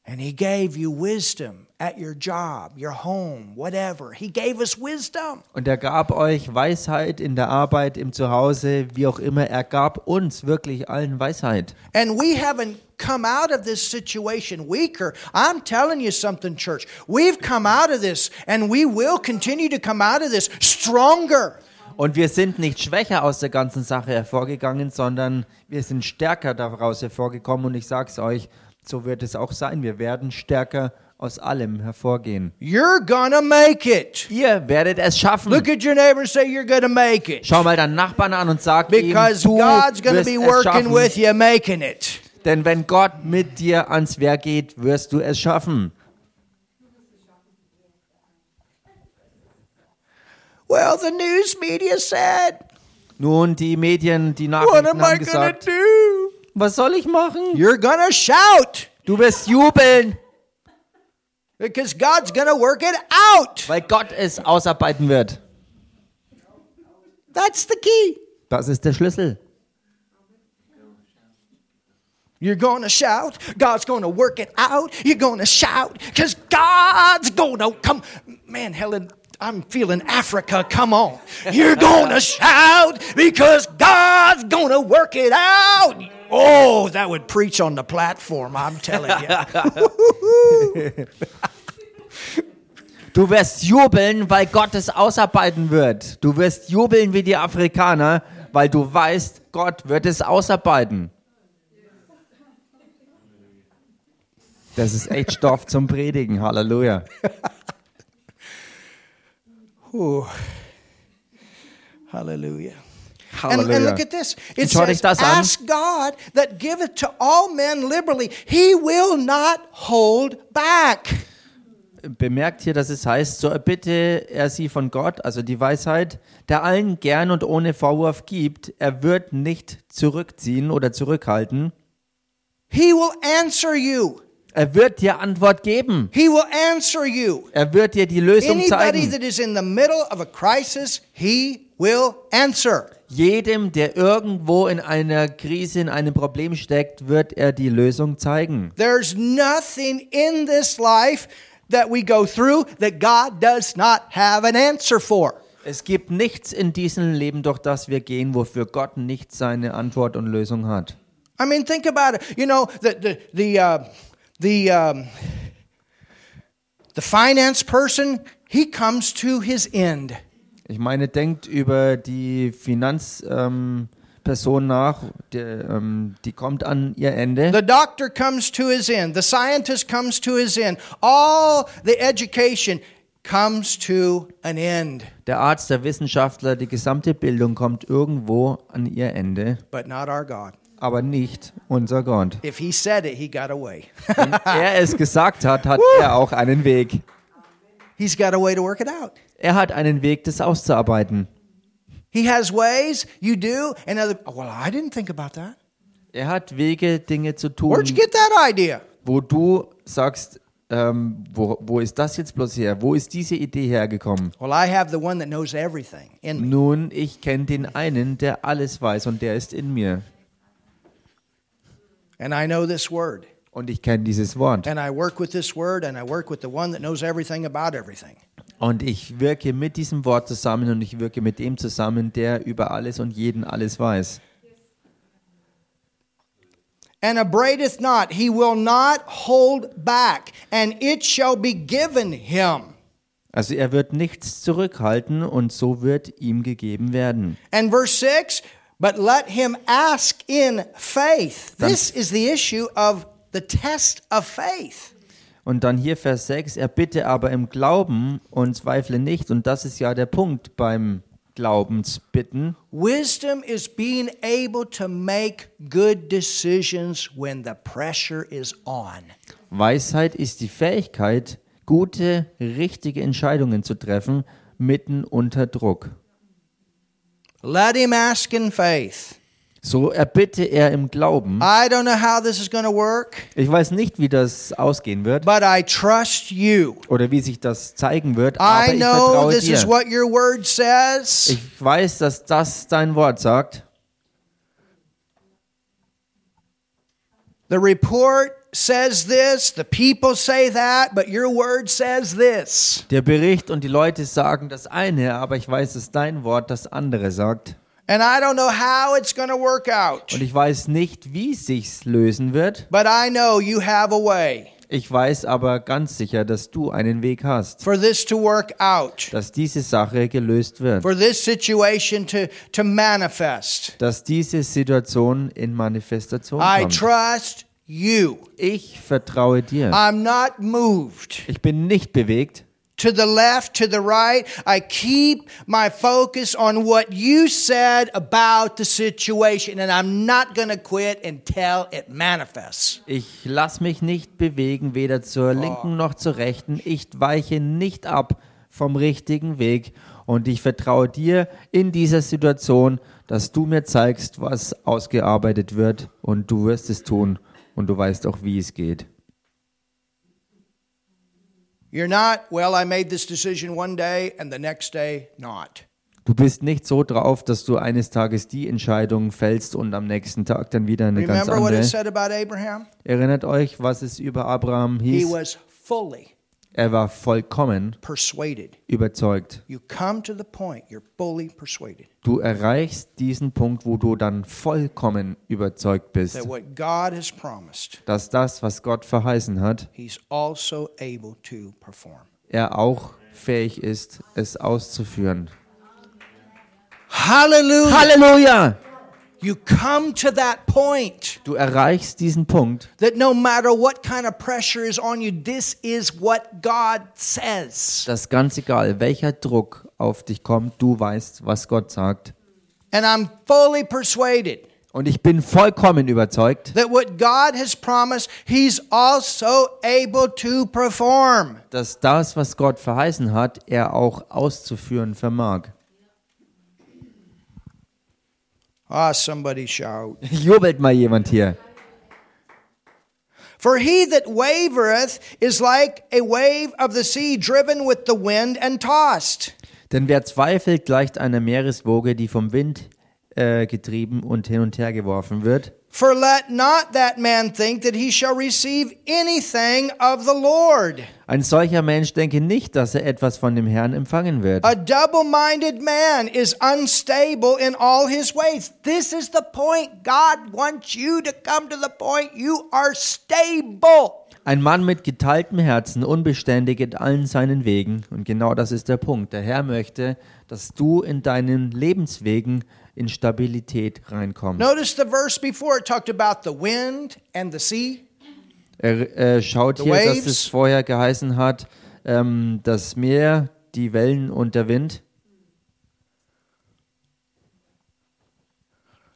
And He gave you wisdom at your job, your home, whatever. He gave us wisdom. Und er gab euch Weisheit in der Arbeit, im Zuhause, wie auch immer. Er gab uns wirklich allen Weisheit. And we haven't come out of this situation weaker. I'm telling you something, church. We've come out of this and we will continue to come out of this stronger. Und wir sind nicht schwächer aus der ganzen Sache hervorgegangen, sondern wir sind stärker daraus hervorgekommen. Und ich sage es euch, so wird es auch sein. Wir werden stärker aus allem hervorgehen. You're gonna make it. Ihr werdet es schaffen. Look at your neighbor and say, You're gonna make it. Schau mal deinen Nachbarn an und sag ihm, Because du God's gonna wirst be es working schaffen. with you, making it. Denn wenn Gott mit dir ans Werk geht, wirst du es schaffen. Well, the news media said, Nun, die Medien, die What Nachrichten am I haben gonna gesagt, do? was soll ich machen? You're gonna shout Du wirst jubeln, because God's gonna work it out. weil Gott es ausarbeiten wird. That's the key. Das ist der Schlüssel. You're going to shout. God's going to work it out. You're going to shout because God's going to come. Man, Helen, I'm feeling Africa. Come on. You're going to shout because God's going to work it out. Oh, that would preach on the platform, I'm telling you. Du wirst jubeln, weil Gott es ausarbeiten wird. Du wirst jubeln wie die Afrikaner, weil du weißt, Gott wird es ausarbeiten. Das ist echt Stoff zum Predigen. Halleluja. Ooh. Hallelujah. And, Halleluja. and look at this. It Und schau dich says, das an. Ask God that giveth to all men liberally. He will not hold back. Bemerkt hier, dass es heißt, so erbitte er sie von Gott, also die Weisheit, der allen gern und ohne Vorwurf gibt. Er wird nicht zurückziehen oder zurückhalten. He will answer you. Er wird dir Antwort geben. He will answer you. Er wird dir die Lösung Anybody zeigen. that is in the middle of a crisis, he will answer. Jedem, der irgendwo in einer Krise, in einem Problem steckt, wird er die Lösung zeigen. There's nothing in this life that we go through that God does not have an answer for. Es gibt nichts in diesem Leben, durch das wir gehen, wofür Gott nicht seine Antwort und Lösung hat. I mean, think about it. You know, the the the uh, the um, the finance person, he comes to his end. Ich meine, denkt über die Finanzperson ähm, Person nach, der, ähm, die kommt an ihr Ende. The doctor comes to his end. The scientist comes to his end. All the education comes to an end, Der Arzt, der Wissenschaftler, die gesamte Bildung kommt irgendwo an ihr Ende, but not our God. aber nicht unser Gott. If he said it, he got away. Wenn er es gesagt hat, hat er auch einen Weg. He's got a way to work it out. Er hat einen Weg, das auszuarbeiten. He has ways, you do, and other. Well, I didn't think about that. Er hat Wege, Dinge zu tun, Where'd you get that idea? wo du sagst, ähm, wo, wo ist das jetzt bloß her? Wo ist diese Idee hergekommen? Well, I have the one that knows everything in me. Nun, ich kenne den einen, der alles weiß und der ist in mir. And I know this word. Und ich kenne dieses Wort. And I work with this word, and I work with the one that knows everything about everything. Und ich wirke mit diesem Wort zusammen und ich wirke mit dem zusammen, der über alles und jeden alles weiß. And abradeth not, he will not hold back, and it shall be given him. Also er wird nichts zurückhalten und so wird ihm gegeben werden. And verse 6 But let him ask in faith. This is the issue of the test of faith. Und dann hier Vers 6, er bitte aber im Glauben und zweifle nicht. Und das ist ja der Punkt beim Glaubensbitten. Wisdom is being able to make good decisions when the pressure is on. Weisheit ist die Fähigkeit, gute, richtige Entscheidungen zu treffen, mitten unter Druck. Let him ask in faith. So erbitte er im Glauben. I don't know how this is going to work, Ich weiß nicht, wie das ausgehen wird but I trust you. oder wie sich das zeigen wird, aber I ich know this is dir. what your word says. Ich weiß, dass das dein Wort sagt. The report says this, the people say that, but your word says this. Der Bericht und die Leute sagen das eine, aber ich weiß, dass dein Wort das andere sagt. And I don't know how it's going to work out, Und ich weiß nicht, wie sich's lösen wird. but I know you have a way Ich weiß aber ganz sicher, dass du einen Weg hast, for this to work out, dass diese Sache gelöst wird, for this situation to, to manifest. dass diese Situation in Manifestation I kommt. trust you. Ich vertraue dir. I'm not moved. Ich bin nicht bewegt. To the left, to the right. I keep my focus on what you said about the situation, and I'm not going to quit until it manifests. Ich lasse mich nicht bewegen, weder zur linken noch zur rechten. Ich weiche nicht ab vom richtigen Weg. Und ich vertraue dir in dieser Situation, dass du mir zeigst, was ausgearbeitet wird. Und du wirst es tun. Und du weißt auch, wie es geht. You're not, well, I made this decision one day and the next day not. Du bist nicht so drauf, dass du eines Tages die Entscheidung fällst und am nächsten Tag dann wieder eine ganz Remember it andere. Erinnert euch, was es über Abraham He hieß? Er war vollkommen persuaded. überzeugt. You come to the point, you're fully persuaded Du erreichst diesen Punkt, wo du dann vollkommen überzeugt bist, promised, dass das, was Gott verheißen hat, He's also able to perform. er auch fähig ist, es auszuführen. Hallelujah. Halleluja! You come to that point. Du erreichst diesen Punkt, that no matter what kind of pressure is on you, this is what God says. dass ganz egal, welcher Druck auf dich kommt, du weißt, was Gott sagt. And I'm fully persuaded Und ich bin vollkommen überzeugt, that what God has promised, He's also able to perform. dass das, was Gott verheißen hat, er auch auszuführen vermag. Ah, somebody shout. Jubelt mal jemand hier. For he that wavereth is like a wave of the sea driven with the wind and tossed. Denn wer zweifelt, gleicht einer Meereswoge, die vom Wind äh, getrieben und hin und her geworfen wird. For let not that man think that he shall receive anything of the Lord. Ein solcher Mensch denke nicht, dass er etwas von dem Herrn empfangen wird. A double minded man is unstable in all his ways. This is the point. God wants you to come to the point you are stable. Ein Mann mit geteiltem Herzen, unbeständig in allen seinen Wegen. Und genau das ist der Punkt. Der Herr möchte, dass du in deinen Lebenswegen in Stabilität reinkommst. Notice the verse before it talked about the wind and the sea. Er äh, schaut The hier, dass es vorher geheißen hat, ähm, das Meer, die Wellen und der Wind.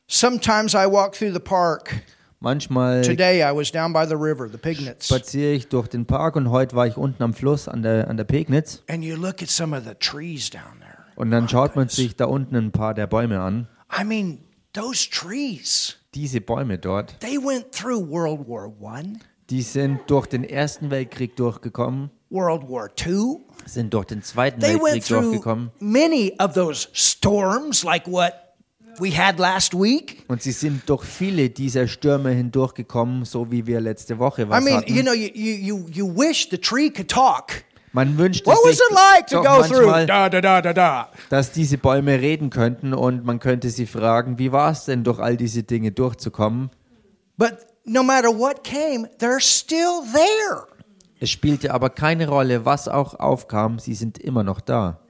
Sometimes I walk through the park. Manchmal Today I was down by the river, the Pignets. spaziere ich durch den Park und heute war ich unten am Fluss an der, an der Pegnitz. And you look at some of the trees down there. Und dann schaut man sich da unten ein paar der Bäume an. I mean, those trees, Diese Bäume dort, they went through World War One, die sind durch den Ersten Weltkrieg durchgekommen, World War Two. sind durch den Zweiten They went Weltkrieg through durchgekommen many of those storms, like what we had last week. und sie sind durch viele dieser Stürme hindurchgekommen, so wie wir letzte Woche I was mean, hatten. you know, you, you, you wish the tree could talk. Man wünschte What was sich it like to doch go through? manchmal, Da, da, da, da, da. dass diese Bäume reden könnten und man könnte sie fragen, wie war es denn, durch all diese Dinge durchzukommen? But no matter what came, they're still there. Es spielte aber keine Rolle, was auch aufkam, sie sind immer noch da.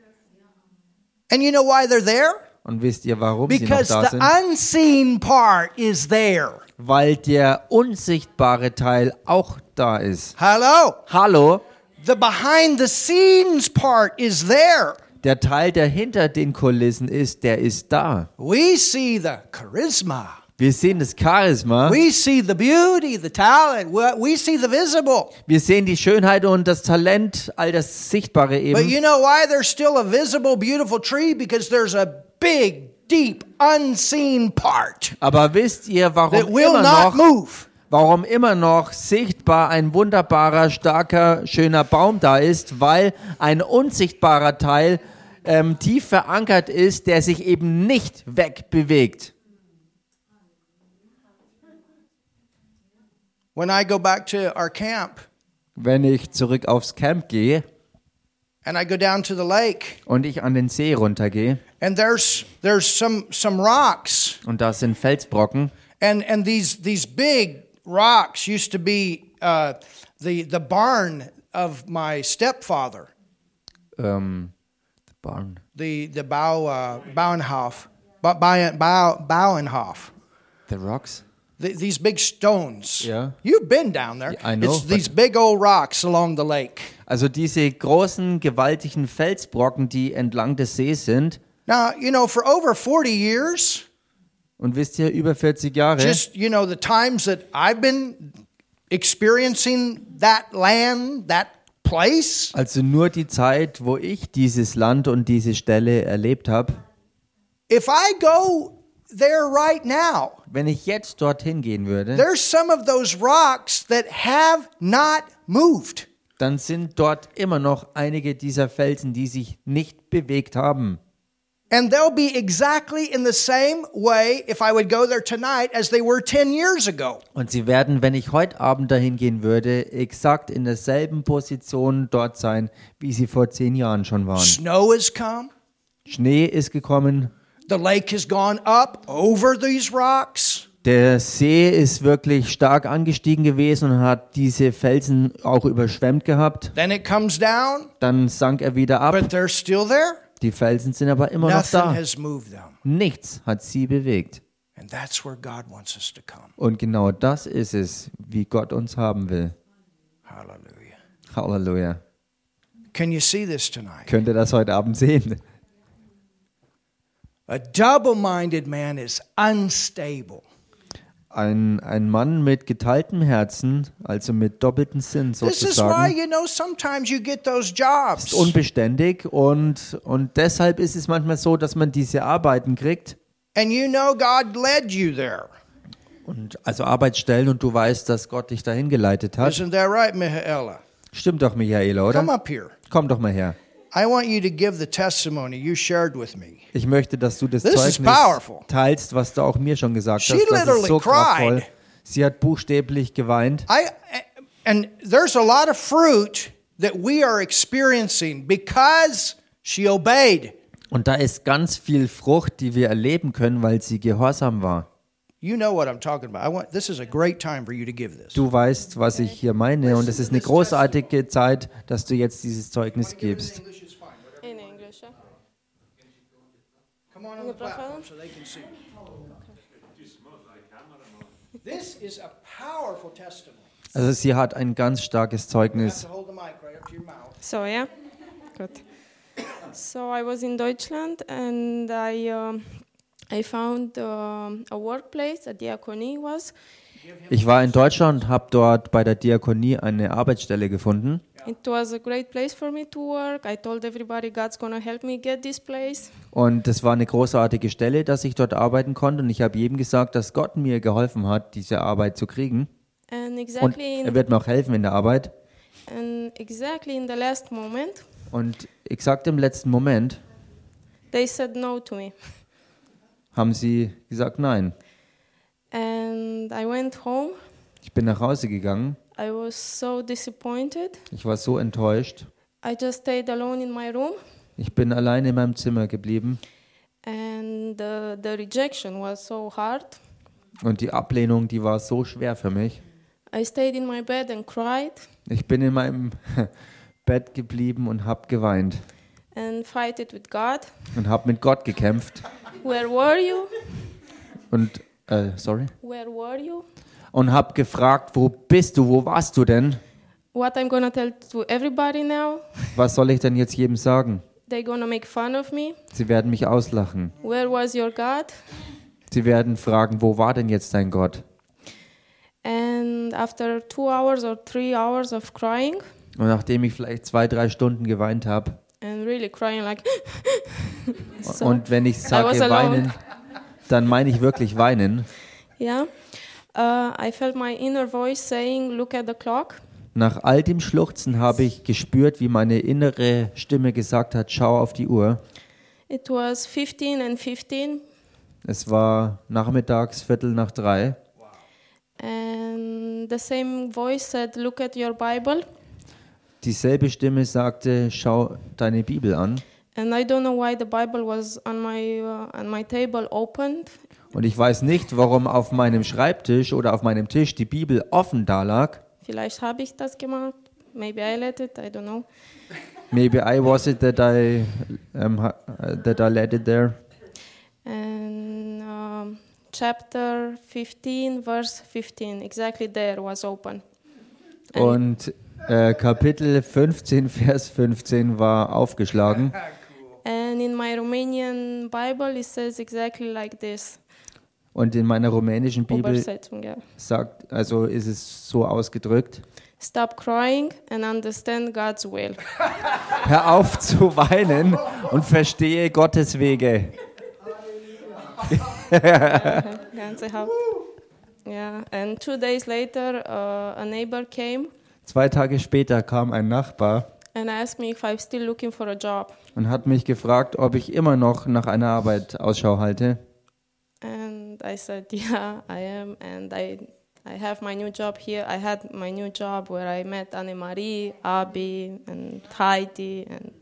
And you know why they're there? Und wisst ihr, warum sie noch Because da the sind? unseen part is there. Weil der unsichtbare Teil auch da ist. Hello? Hallo, The behind the scenes part is there. der Teil, der hinter den Kulissen ist, der ist da. We see the charisma. Wir sehen das Charisma, We see the beauty, the talent. We see the visible. wir sehen die Schönheit und das Talent, all das Sichtbare But eben. you know why there's still a visible, beautiful tree? Because there's a big, deep, unseen part Aber wisst ihr, warum immer noch, move. Warum immer noch sichtbar ein wunderbarer, starker, schöner Baum da ist? Weil ein unsichtbarer Teil ähm, tief verankert ist, der sich eben nicht wegbewegt. when I go back to our camp Wenn ich zurück aufs Camp gehe and I go down to the lake und ich an den See runtergehe and there's there's some some rocks und da sind Felsbrocken and and these these big rocks used to be uh, the the barn of my stepfather, Um, the Barn. the the Bau uh, Bauernhof, Ba- Bau, Bau, Bauernhof. The Rocks? The, these big stones. Yeah. You've been down there. Yeah, I know, It's these big old rocks along the lake. Also diese großen, gewaltigen Felsbrocken, die entlang des Sees sind. Now, you know, for over 40 years, Und wisst ihr, über 40 Jahre, just, you know, the times that I've been experiencing that land, that place, also nur die Zeit, wo ich dieses Land und diese Stelle erlebt habe, if I go there right now, wenn ich jetzt dorthin gehen würde, there's some of those rocks that have not moved. dann sind dort immer noch einige dieser Felsen, die sich nicht bewegt haben. And they'll be exactly in the same way if I would go there tonight as they were 10 years ago. Und sie werden, wenn ich heute Abend dahin gehen würde, exakt in derselben Position dort sein, wie sie vor zehn Jahren schon waren. Snow has come. Schnee ist gekommen, The lake has gone up over these rocks. der See ist wirklich stark angestiegen gewesen und hat diese Felsen auch überschwemmt gehabt. Then it comes down, Dann sank er wieder ab. but they're still there. Die Felsen sind aber immer noch Nothing da. has moved them. Nichts hat sie bewegt. And that's where God wants us to come. Und genau das ist es, wie Gott uns haben will. Hallelujah. Halleluja. Can you see this tonight? Könnt ihr das heute Abend sehen? A double minded man is unstable. Ein, ein Mann mit geteiltem Herzen, also mit doppeltem Sinn This is why, sozusagen, you know, sometimes you get those jobs. ist unbeständig und, und deshalb ist es manchmal so, dass man diese Arbeiten kriegt. And you know God led you there. Und also Arbeitsstellen und du weißt, dass Gott dich dahin geleitet hat. Right? Stimmt doch, Michaela, oder? Komm doch mal her. I want you to give the testimony you shared with me. Ich möchte, dass du das This is Zeugnis powerful. teilst, was du auch mir schon gesagt She hast. Das literally ist so cried. kraftvoll. Sie hat buchstäblich geweint. I and there's a lot of fruit that we are experiencing because she obeyed. Und da ist ganz viel Frucht, die wir erleben können, weil sie gehorsam war. You know what I'm talking about. I want this is a great time for you to give this. Du weißt, was ich hier meine. Und es ist eine großartige Zeit, dass du jetzt dieses Zeugnis gibst. In English. yeah? Come on the platform so they can see. This is a powerful testimony. Also sie hat ein ganz starkes Zeugnis. So yeah, good. So I was in Deutschland and I um I found um a workplace, a diaconie was. Ich war in Deutschland habe dort bei der Diakonie eine Arbeitsstelle gefunden. It was a great place for me to work. I told everybody God's gonna help me get this place. Und das war eine großartige Stelle, dass ich dort arbeiten konnte. Und ich habe jedem gesagt, dass Gott mir geholfen hat, diese Arbeit zu kriegen. And Und exactly er in, wird mir auch helfen in der Arbeit. and exactly in the last moment, Und exakt im letzten Moment they said no to me. haben sie gesagt, nein. And I went home. Ich bin nach Hause gegangen. I was so disappointed. Ich war so enttäuscht. I just stayed alone in my room. Ich bin alleine in meinem Zimmer geblieben. and the, the rejection was so hard. Und die Ablehnung, die war so schwer für mich. I stayed in my bed and cried Ich bin in meinem Bett geblieben und habe geweint and fight it with God. und habe mit Gott gekämpft. Where were you? Und, äh, sorry? Where were you? Und habe gefragt, wo bist du, wo warst du denn? What I'm gonna tell to everybody now? Was soll ich denn jetzt jedem sagen? They're gonna make fun of me. Sie werden mich auslachen. Where was your God? Sie werden fragen, wo war denn jetzt dein Gott? And after two hours or three hours of crying Und nachdem ich vielleicht zwei, drei Stunden geweint habe, and really crying like so, und wenn ich sage weinen, dann meine ich wirklich weinen. yeah, uh, I felt my inner voice saying, "Look at the clock." Nach all dem Schluchzen habe ich gespürt, wie meine innere Stimme gesagt hat, schau auf die Uhr. It was 15 and 15, Es war nachmittags Viertel nach drei and and the same voice said, Look at your Bible. Dieselbe Stimme sagte, schau deine Bibel an. And I don't know why the Bible was on my, uh, on my table opened. Und ich weiß nicht, warum auf meinem Schreibtisch oder auf meinem Tisch die Bibel offen da lag. Vielleicht habe ich das gemacht. Maybe I let it. I don't know. Maybe I was it that I um, ha- that I let it there. And um, chapter 15, verse 15, exactly there was open. And Und äh, Kapitel 15, Vers 15 war aufgeschlagen. Romanian Bible, it says exactly like this. Und in meiner rumänischen Bibel ja. sagt, also ist es so ausgedrückt: Stop crying and understand God's will. Hör auf zu weinen und verstehe Gottes Wege. Ganze. Yeah. And two days later, uh, a neighbor came Zwei Tage später kam ein Nachbar and asked me if I'm still looking for a job. und hat mich gefragt, ob ich immer noch nach einer Arbeit Ausschau halte. And I said, yeah, I am. And I, I have my new job here. I had my new job where I met Anne-Marie, Abi, and Heidi, and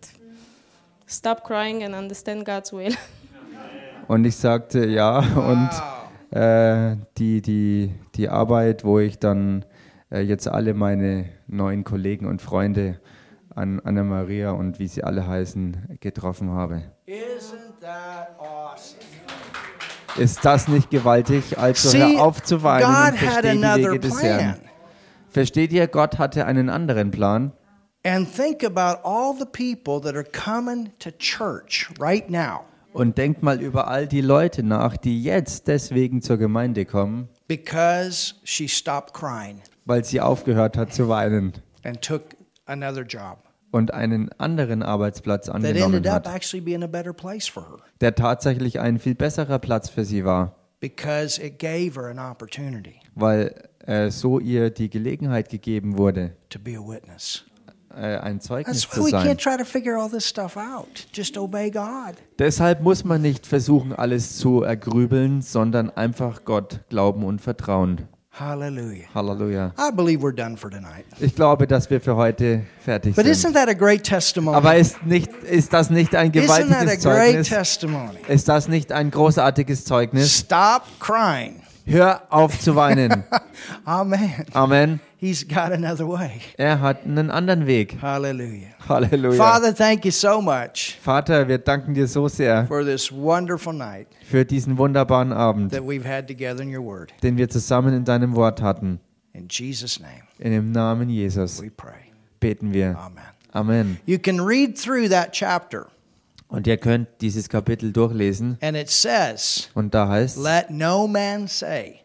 stop crying and understand God's will. Und ich sagte ja und äh, die, die, die Arbeit, wo ich dann äh, jetzt alle meine neuen Kollegen und Freunde an Anna-Maria und wie sie alle heißen, getroffen habe. Isn't that awesome? Ist das nicht gewaltig? Also See, hör auf zu weinen God und had versteh die Wege des Herrn. Versteht ihr, Gott hatte einen anderen Plan. And think about all the people that are coming to church right now Und denkt mal über all die Leute nach, die jetzt deswegen zur Gemeinde kommen, because she stopped crying weil sie aufgehört hat zu weinen and took another job und einen anderen Arbeitsplatz that angenommen ended up hat, actually being a better place for her der tatsächlich ein viel besserer Platz für sie war, because it gave her an opportunity weil äh, so ihr die Gelegenheit gegeben wurde, to be a witness. äh, ein Zeugnis That's zu we sein. can't try to figure all this stuff out. Just obey God. Deshalb muss man nicht versuchen, alles zu ergrübeln, sondern einfach Gott glauben und vertrauen. Hallelujah. Halleluja. I believe we're done for tonight. Ich glaube, dass wir für heute fertig But isn't sind. that a great testimony? Aber ist, nicht, ist das nicht ein Isn't that a gewaltiges great Zeugnis? testimony? Ist das nicht ein großartiges Zeugnis? Stop crying. Hör auf zu weinen. Amen. Amen. He's got another way. Er hat einen anderen Weg. Hallelujah. Halleluja. Father, thank you so much Vater, wir danken dir so sehr for this wonderful night für diesen wunderbaren Abend, that we've had together in your word. den wir zusammen in deinem Wort hatten. In Jesus' name, In dem Namen Jesus we pray. beten wir. Amen. Amen. You can read through that chapter, Und ihr könnt dieses Kapitel durchlesen. and it says, Und da heißt Let no man say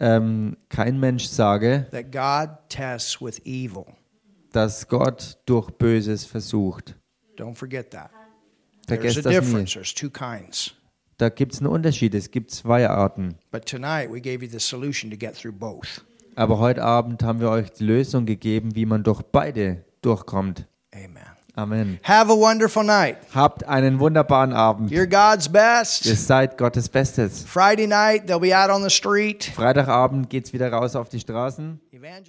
ähm, kein Mensch sage, that God tests with evil. dass Gott durch Böses versucht. Don't forget that. Vergesst das difference. There's two kinds. Da gibt es einen Unterschied. Es gibt zwei Arten. But tonight we gave you the solution to get through both. Aber heute Abend haben wir euch die Lösung gegeben, wie man durch beide durchkommt. Amen. Amen. Have a wonderful night. Habt einen wunderbaren Abend. You're God's best. Ihr seid Gottes Bestes. Friday night, they'll be out on the street. Freitagabend geht's wieder raus auf die Straßen. Evangel-